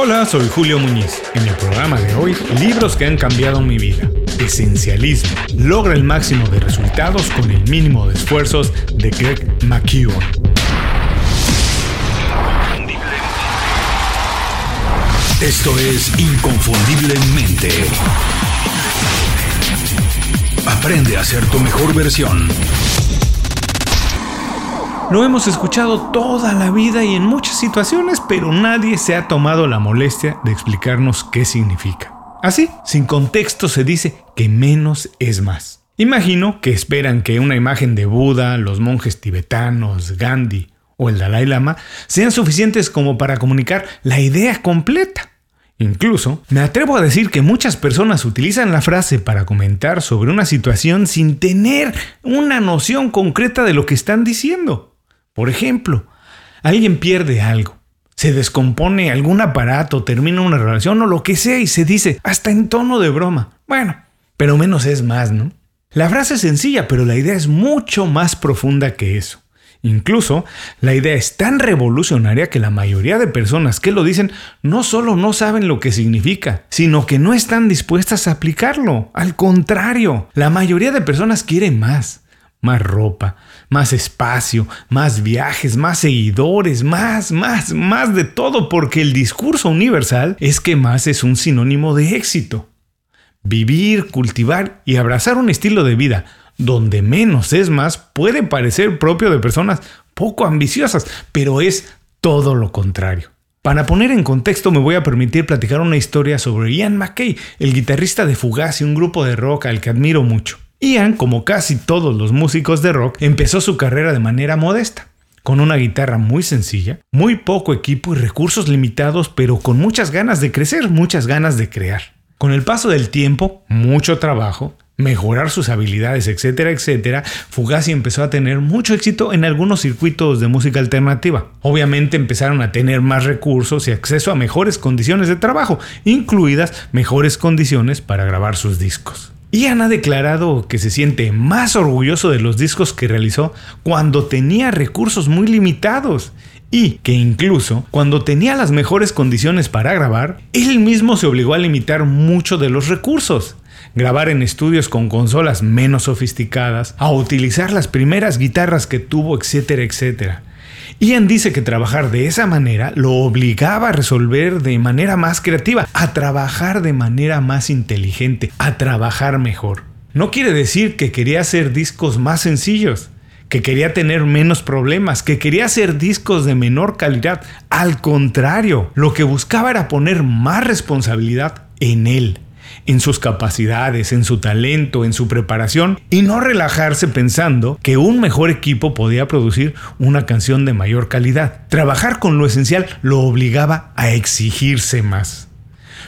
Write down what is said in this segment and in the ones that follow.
Hola, soy Julio Muñiz. En el programa de hoy, libros que han cambiado mi vida. Esencialismo. Logra el máximo de resultados con el mínimo de esfuerzos de Greg McKeown. Esto es Inconfundiblemente. Aprende a ser tu mejor versión. Lo hemos escuchado toda la vida y en muchas situaciones, pero nadie se ha tomado la molestia de explicarnos qué significa. Así, sin contexto se dice que menos es más. Imagino que esperan que una imagen de Buda, los monjes tibetanos, Gandhi o el Dalai Lama sean suficientes como para comunicar la idea completa. Incluso, me atrevo a decir que muchas personas utilizan la frase para comentar sobre una situación sin tener una noción concreta de lo que están diciendo. Por ejemplo, alguien pierde algo, se descompone algún aparato, termina una relación o lo que sea y se dice, hasta en tono de broma. Bueno, pero menos es más, ¿no? La frase es sencilla, pero la idea es mucho más profunda que eso. Incluso, la idea es tan revolucionaria que la mayoría de personas que lo dicen no solo no saben lo que significa, sino que no están dispuestas a aplicarlo. Al contrario, la mayoría de personas quieren más más ropa, más espacio, más viajes, más seguidores, más, más, más de todo, porque el discurso universal es que más es un sinónimo de éxito. Vivir, cultivar y abrazar un estilo de vida donde menos es más puede parecer propio de personas poco ambiciosas, pero es todo lo contrario. Para poner en contexto me voy a permitir platicar una historia sobre Ian McKay, el guitarrista de Fugazi, un grupo de rock al que admiro mucho. Ian, como casi todos los músicos de rock, empezó su carrera de manera modesta, con una guitarra muy sencilla, muy poco equipo y recursos limitados, pero con muchas ganas de crecer, muchas ganas de crear. Con el paso del tiempo, mucho trabajo, mejorar sus habilidades, etcétera, etcétera, Fugazi empezó a tener mucho éxito en algunos circuitos de música alternativa. Obviamente empezaron a tener más recursos y acceso a mejores condiciones de trabajo, incluidas mejores condiciones para grabar sus discos. Ian ha declarado que se siente más orgulloso de los discos que realizó cuando tenía recursos muy limitados y que incluso cuando tenía las mejores condiciones para grabar, él mismo se obligó a limitar mucho de los recursos. Grabar en estudios con consolas menos sofisticadas, a utilizar las primeras guitarras que tuvo, etcétera, etcétera. Ian dice que trabajar de esa manera lo obligaba a resolver de manera más creativa, a trabajar de manera más inteligente, a trabajar mejor. No quiere decir que quería hacer discos más sencillos, que quería tener menos problemas, que quería hacer discos de menor calidad. Al contrario, lo que buscaba era poner más responsabilidad en él en sus capacidades, en su talento, en su preparación y no relajarse pensando que un mejor equipo podía producir una canción de mayor calidad. Trabajar con lo esencial lo obligaba a exigirse más.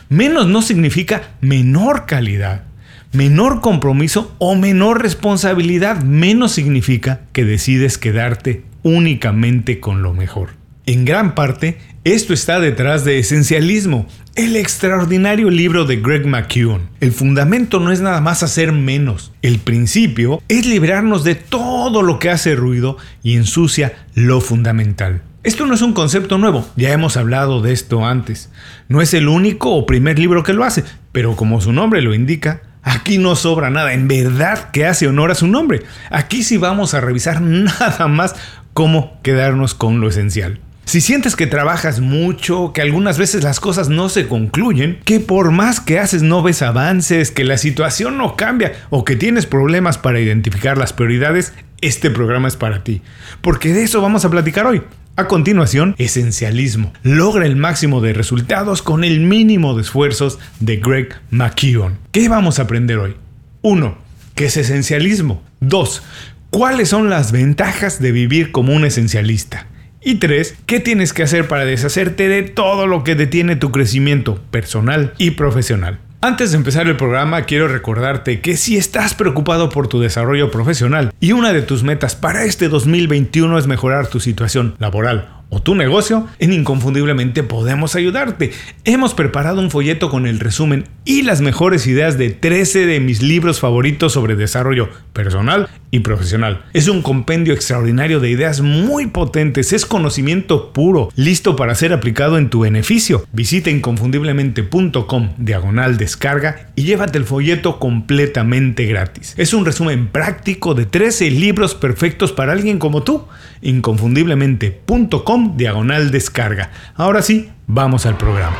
Menos no significa menor calidad. Menor compromiso o menor responsabilidad menos significa que decides quedarte únicamente con lo mejor. En gran parte, esto está detrás de Esencialismo, el extraordinario libro de Greg McKeown. El fundamento no es nada más hacer menos. El principio es librarnos de todo lo que hace ruido y ensucia lo fundamental. Esto no es un concepto nuevo, ya hemos hablado de esto antes. No es el único o primer libro que lo hace, pero como su nombre lo indica, Aquí no sobra nada, en verdad que hace honor a su nombre. Aquí sí vamos a revisar nada más cómo quedarnos con lo esencial. Si sientes que trabajas mucho, que algunas veces las cosas no se concluyen, que por más que haces no ves avances, que la situación no cambia o que tienes problemas para identificar las prioridades, este programa es para ti. Porque de eso vamos a platicar hoy. A continuación, esencialismo. Logra el máximo de resultados con el mínimo de esfuerzos de Greg McKeown. ¿Qué vamos a aprender hoy? 1. ¿Qué es esencialismo? 2. ¿Cuáles son las ventajas de vivir como un esencialista? Y tres, ¿qué tienes que hacer para deshacerte de todo lo que detiene tu crecimiento personal y profesional? Antes de empezar el programa, quiero recordarte que si estás preocupado por tu desarrollo profesional y una de tus metas para este 2021 es mejorar tu situación laboral o tu negocio, en Inconfundiblemente podemos ayudarte. Hemos preparado un folleto con el resumen y las mejores ideas de 13 de mis libros favoritos sobre desarrollo personal y profesional. Es un compendio extraordinario de ideas muy potentes, es conocimiento puro, listo para ser aplicado en tu beneficio. Visita inconfundiblemente.com diagonal descarga y llévate el folleto completamente gratis. Es un resumen práctico de 13 libros perfectos para alguien como tú. inconfundiblemente.com diagonal descarga. Ahora sí, vamos al programa.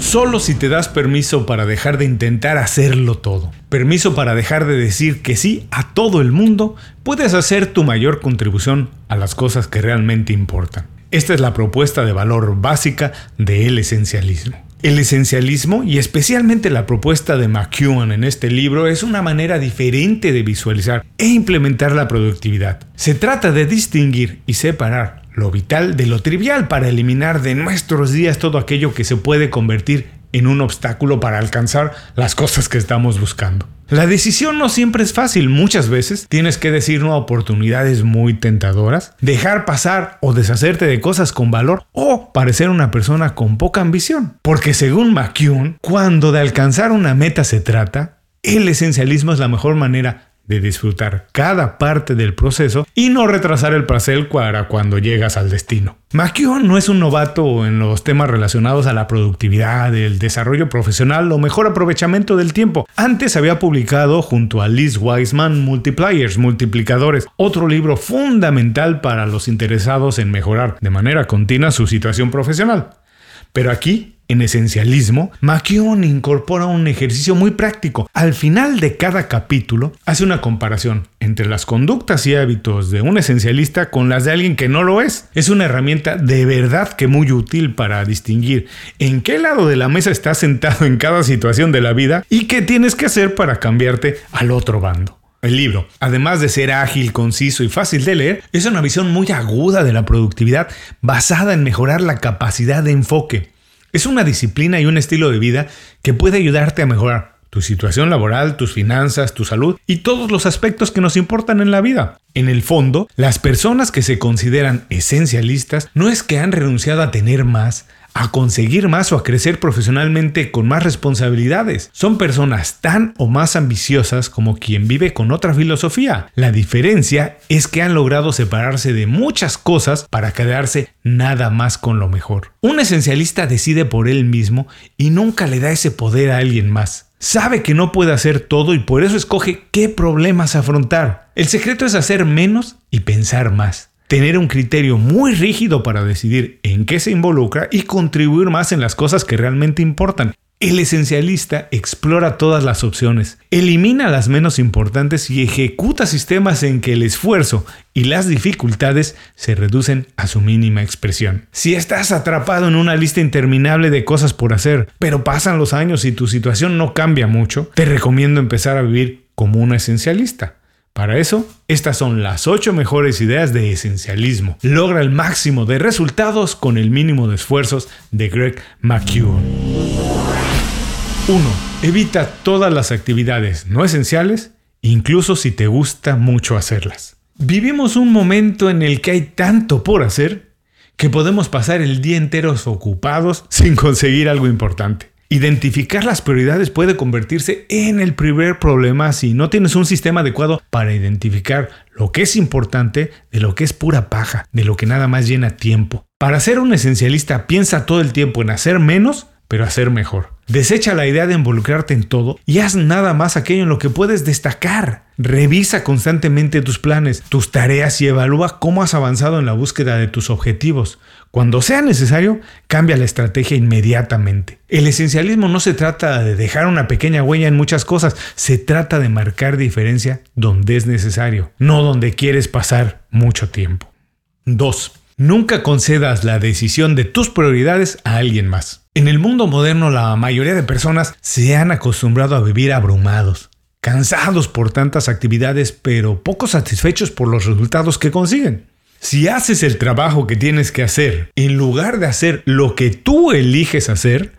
Solo si te das permiso para dejar de intentar hacerlo todo, permiso para dejar de decir que sí a todo el mundo, puedes hacer tu mayor contribución a las cosas que realmente importan. Esta es la propuesta de valor básica del esencialismo. El esencialismo y especialmente la propuesta de McEwan en este libro es una manera diferente de visualizar e implementar la productividad. Se trata de distinguir y separar lo vital de lo trivial para eliminar de nuestros días todo aquello que se puede convertir en un obstáculo para alcanzar las cosas que estamos buscando. La decisión no siempre es fácil, muchas veces tienes que decir no a oportunidades muy tentadoras, dejar pasar o deshacerte de cosas con valor o parecer una persona con poca ambición. Porque según McCune, cuando de alcanzar una meta se trata, el esencialismo es la mejor manera de disfrutar cada parte del proceso y no retrasar el placer para cuando llegas al destino. McKeown no es un novato en los temas relacionados a la productividad, el desarrollo profesional o mejor aprovechamiento del tiempo. Antes había publicado junto a Liz Wiseman Multipliers, Multiplicadores, otro libro fundamental para los interesados en mejorar de manera continua su situación profesional. Pero aquí en esencialismo, McKeown incorpora un ejercicio muy práctico. Al final de cada capítulo, hace una comparación entre las conductas y hábitos de un esencialista con las de alguien que no lo es. Es una herramienta de verdad que muy útil para distinguir en qué lado de la mesa estás sentado en cada situación de la vida y qué tienes que hacer para cambiarte al otro bando. El libro, además de ser ágil, conciso y fácil de leer, es una visión muy aguda de la productividad basada en mejorar la capacidad de enfoque. Es una disciplina y un estilo de vida que puede ayudarte a mejorar tu situación laboral, tus finanzas, tu salud y todos los aspectos que nos importan en la vida. En el fondo, las personas que se consideran esencialistas no es que han renunciado a tener más, a conseguir más o a crecer profesionalmente con más responsabilidades. Son personas tan o más ambiciosas como quien vive con otra filosofía. La diferencia es que han logrado separarse de muchas cosas para quedarse nada más con lo mejor. Un esencialista decide por él mismo y nunca le da ese poder a alguien más. Sabe que no puede hacer todo y por eso escoge qué problemas afrontar. El secreto es hacer menos y pensar más tener un criterio muy rígido para decidir en qué se involucra y contribuir más en las cosas que realmente importan. El esencialista explora todas las opciones, elimina las menos importantes y ejecuta sistemas en que el esfuerzo y las dificultades se reducen a su mínima expresión. Si estás atrapado en una lista interminable de cosas por hacer, pero pasan los años y tu situación no cambia mucho, te recomiendo empezar a vivir como un esencialista. Para eso, estas son las 8 mejores ideas de esencialismo. Logra el máximo de resultados con el mínimo de esfuerzos de Greg McEwan. 1. Evita todas las actividades no esenciales, incluso si te gusta mucho hacerlas. Vivimos un momento en el que hay tanto por hacer que podemos pasar el día entero ocupados sin conseguir algo importante. Identificar las prioridades puede convertirse en el primer problema si no tienes un sistema adecuado para identificar lo que es importante de lo que es pura paja, de lo que nada más llena tiempo. Para ser un esencialista piensa todo el tiempo en hacer menos, pero hacer mejor. Desecha la idea de involucrarte en todo y haz nada más aquello en lo que puedes destacar. Revisa constantemente tus planes, tus tareas y evalúa cómo has avanzado en la búsqueda de tus objetivos. Cuando sea necesario, cambia la estrategia inmediatamente. El esencialismo no se trata de dejar una pequeña huella en muchas cosas, se trata de marcar diferencia donde es necesario, no donde quieres pasar mucho tiempo. 2. Nunca concedas la decisión de tus prioridades a alguien más. En el mundo moderno la mayoría de personas se han acostumbrado a vivir abrumados, cansados por tantas actividades pero poco satisfechos por los resultados que consiguen. Si haces el trabajo que tienes que hacer en lugar de hacer lo que tú eliges hacer,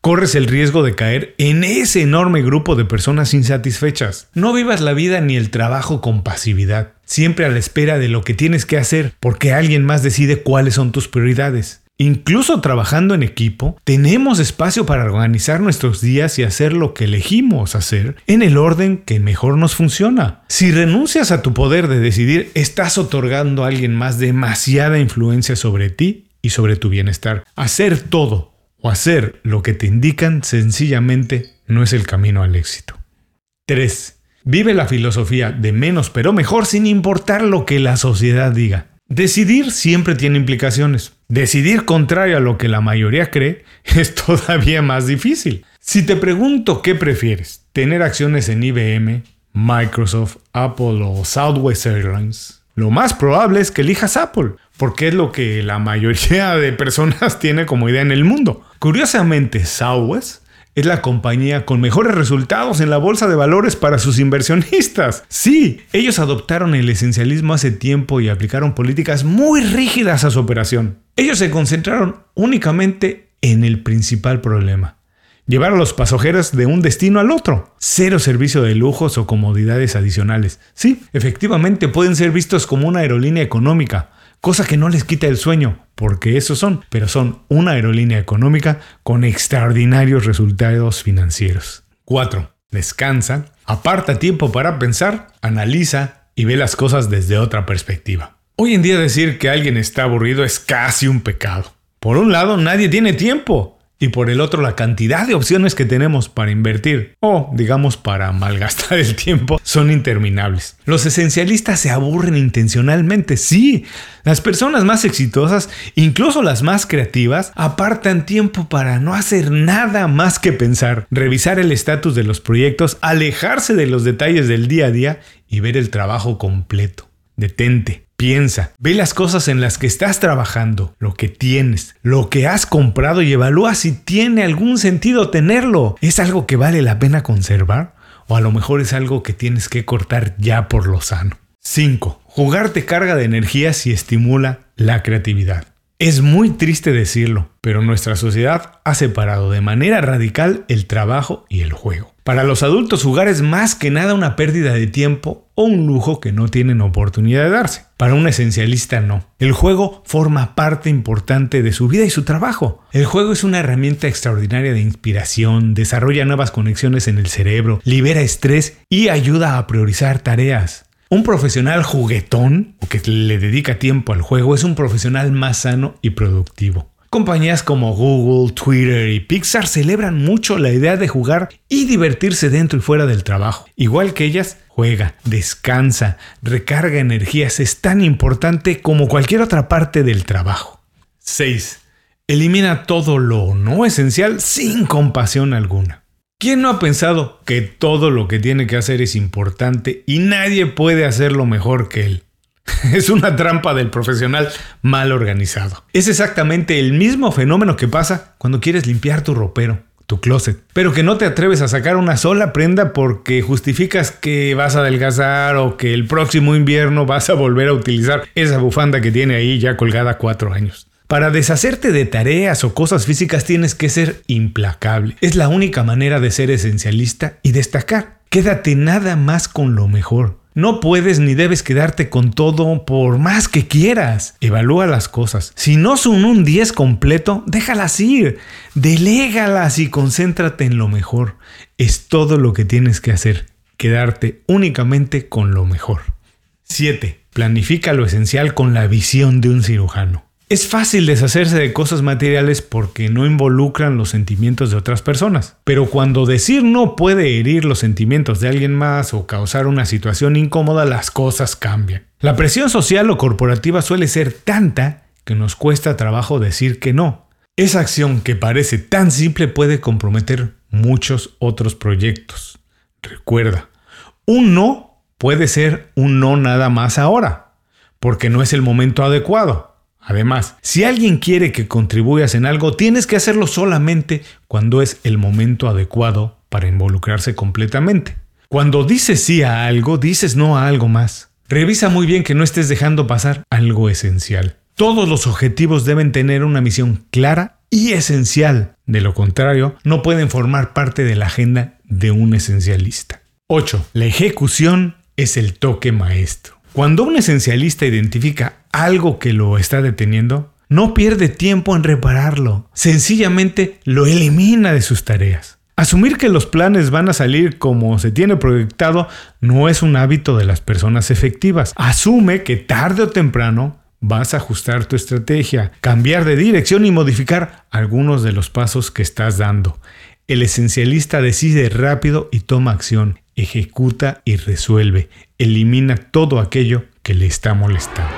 corres el riesgo de caer en ese enorme grupo de personas insatisfechas. No vivas la vida ni el trabajo con pasividad, siempre a la espera de lo que tienes que hacer porque alguien más decide cuáles son tus prioridades. Incluso trabajando en equipo, tenemos espacio para organizar nuestros días y hacer lo que elegimos hacer en el orden que mejor nos funciona. Si renuncias a tu poder de decidir, estás otorgando a alguien más demasiada influencia sobre ti y sobre tu bienestar. Hacer todo o hacer lo que te indican sencillamente no es el camino al éxito. 3. Vive la filosofía de menos pero mejor sin importar lo que la sociedad diga. Decidir siempre tiene implicaciones. Decidir contrario a lo que la mayoría cree es todavía más difícil. Si te pregunto qué prefieres, tener acciones en IBM, Microsoft, Apple o Southwest Airlines, lo más probable es que elijas Apple, porque es lo que la mayoría de personas tiene como idea en el mundo. Curiosamente, Southwest es la compañía con mejores resultados en la bolsa de valores para sus inversionistas. Sí, ellos adoptaron el esencialismo hace tiempo y aplicaron políticas muy rígidas a su operación. Ellos se concentraron únicamente en el principal problema. Llevar a los pasajeros de un destino al otro. Cero servicio de lujos o comodidades adicionales. Sí, efectivamente pueden ser vistos como una aerolínea económica, cosa que no les quita el sueño, porque eso son, pero son una aerolínea económica con extraordinarios resultados financieros. 4. Descansa, aparta tiempo para pensar, analiza y ve las cosas desde otra perspectiva. Hoy en día decir que alguien está aburrido es casi un pecado. Por un lado, nadie tiene tiempo y por el otro la cantidad de opciones que tenemos para invertir o digamos para malgastar el tiempo son interminables. Los esencialistas se aburren intencionalmente, sí. Las personas más exitosas, incluso las más creativas, apartan tiempo para no hacer nada más que pensar, revisar el estatus de los proyectos, alejarse de los detalles del día a día y ver el trabajo completo. Detente, Piensa, ve las cosas en las que estás trabajando, lo que tienes, lo que has comprado y evalúa si tiene algún sentido tenerlo. ¿Es algo que vale la pena conservar? ¿O a lo mejor es algo que tienes que cortar ya por lo sano? 5. Jugar te carga de energías y estimula la creatividad. Es muy triste decirlo, pero nuestra sociedad ha separado de manera radical el trabajo y el juego. Para los adultos jugar es más que nada una pérdida de tiempo o un lujo que no tienen oportunidad de darse. Para un esencialista no. El juego forma parte importante de su vida y su trabajo. El juego es una herramienta extraordinaria de inspiración, desarrolla nuevas conexiones en el cerebro, libera estrés y ayuda a priorizar tareas. Un profesional juguetón o que le dedica tiempo al juego es un profesional más sano y productivo. Compañías como Google, Twitter y Pixar celebran mucho la idea de jugar y divertirse dentro y fuera del trabajo. Igual que ellas, juega, descansa, recarga energías, es tan importante como cualquier otra parte del trabajo. 6. Elimina todo lo no esencial sin compasión alguna. ¿Quién no ha pensado que todo lo que tiene que hacer es importante y nadie puede hacerlo mejor que él? Es una trampa del profesional mal organizado. Es exactamente el mismo fenómeno que pasa cuando quieres limpiar tu ropero, tu closet, pero que no te atreves a sacar una sola prenda porque justificas que vas a adelgazar o que el próximo invierno vas a volver a utilizar esa bufanda que tiene ahí ya colgada cuatro años. Para deshacerte de tareas o cosas físicas tienes que ser implacable. Es la única manera de ser esencialista y destacar. Quédate nada más con lo mejor. No puedes ni debes quedarte con todo por más que quieras. Evalúa las cosas. Si no son un 10 completo, déjalas ir. Delégalas y concéntrate en lo mejor. Es todo lo que tienes que hacer. Quedarte únicamente con lo mejor. 7. Planifica lo esencial con la visión de un cirujano. Es fácil deshacerse de cosas materiales porque no involucran los sentimientos de otras personas. Pero cuando decir no puede herir los sentimientos de alguien más o causar una situación incómoda, las cosas cambian. La presión social o corporativa suele ser tanta que nos cuesta trabajo decir que no. Esa acción que parece tan simple puede comprometer muchos otros proyectos. Recuerda, un no puede ser un no nada más ahora, porque no es el momento adecuado Además, si alguien quiere que contribuyas en algo, tienes que hacerlo solamente cuando es el momento adecuado para involucrarse completamente. Cuando dices sí a algo, dices no a algo más. Revisa muy bien que no estés dejando pasar algo esencial. Todos los objetivos deben tener una misión clara y esencial. De lo contrario, no pueden formar parte de la agenda de un esencialista. 8. La ejecución es el toque maestro. Cuando un esencialista identifica algo que lo está deteniendo, no pierde tiempo en repararlo, sencillamente lo elimina de sus tareas. Asumir que los planes van a salir como se tiene proyectado no es un hábito de las personas efectivas. Asume que tarde o temprano vas a ajustar tu estrategia, cambiar de dirección y modificar algunos de los pasos que estás dando. El esencialista decide rápido y toma acción, ejecuta y resuelve, elimina todo aquello que le está molestando.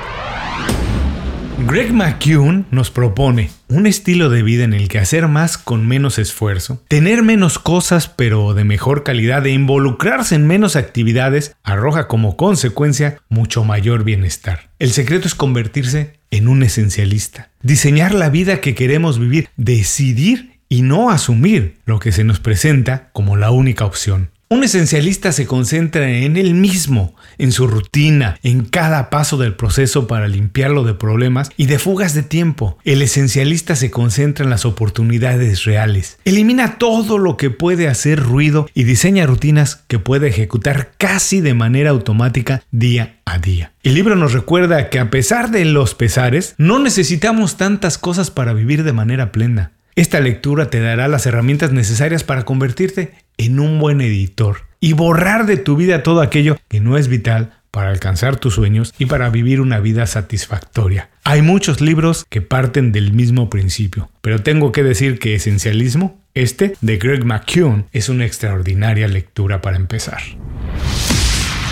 Greg McKeown nos propone un estilo de vida en el que hacer más con menos esfuerzo, tener menos cosas pero de mejor calidad e involucrarse en menos actividades arroja como consecuencia mucho mayor bienestar. El secreto es convertirse en un esencialista, diseñar la vida que queremos vivir, decidir y no asumir lo que se nos presenta como la única opción. Un esencialista se concentra en él mismo, en su rutina, en cada paso del proceso para limpiarlo de problemas y de fugas de tiempo. El esencialista se concentra en las oportunidades reales. Elimina todo lo que puede hacer ruido y diseña rutinas que puede ejecutar casi de manera automática día a día. El libro nos recuerda que a pesar de los pesares, no necesitamos tantas cosas para vivir de manera plena. Esta lectura te dará las herramientas necesarias para convertirte en un buen editor y borrar de tu vida todo aquello que no es vital para alcanzar tus sueños y para vivir una vida satisfactoria. Hay muchos libros que parten del mismo principio, pero tengo que decir que Esencialismo, este de Greg McKeown, es una extraordinaria lectura para empezar.